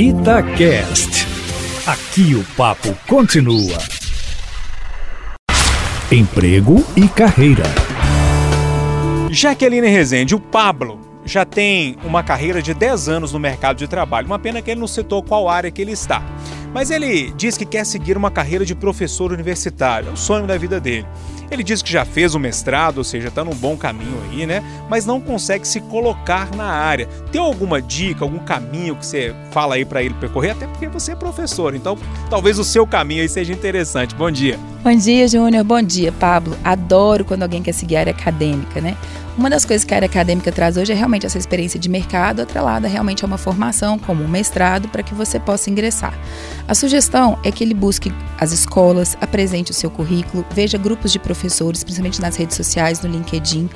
Itacast. Aqui o papo continua. Emprego e carreira. Jaqueline Rezende, o Pablo já tem uma carreira de 10 anos no mercado de trabalho. Uma pena que ele não citou qual área que ele está. Mas ele diz que quer seguir uma carreira de professor universitário, é o sonho da vida dele. Ele diz que já fez o mestrado, ou seja, está num bom caminho aí, né? Mas não consegue se colocar na área. Tem alguma dica, algum caminho que você fala aí para ele percorrer? Até porque você é professor, então talvez o seu caminho aí seja interessante. Bom dia. Bom dia, Júnior. Bom dia, Pablo. Adoro quando alguém quer seguir a área acadêmica, né? Uma das coisas que a área acadêmica traz hoje é realmente essa experiência de mercado, atrelada realmente a uma formação, como um mestrado, para que você possa ingressar. A sugestão é que ele busque as escolas, apresente o seu currículo, veja grupos de professores, principalmente nas redes sociais, no LinkedIn,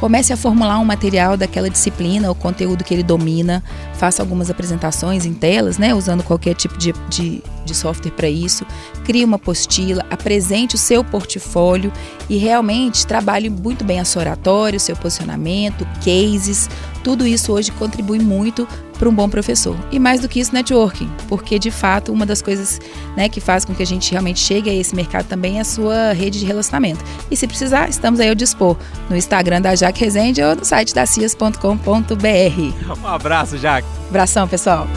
Comece a formular um material daquela disciplina, o conteúdo que ele domina, faça algumas apresentações em telas, né, usando qualquer tipo de, de, de software para isso, crie uma apostila, apresente o seu portfólio e realmente trabalhe muito bem a sua oratória, o seu posicionamento, cases, tudo isso hoje contribui muito para um bom professor. E mais do que isso, networking, porque de fato uma das coisas né, que faz com que a gente realmente chegue a esse mercado também é a sua rede de relacionamento. E se precisar, estamos aí ao dispor no Instagram da Jaque Rezende ou no site da cias.com.br. Um abraço, Jaque. Abração, pessoal.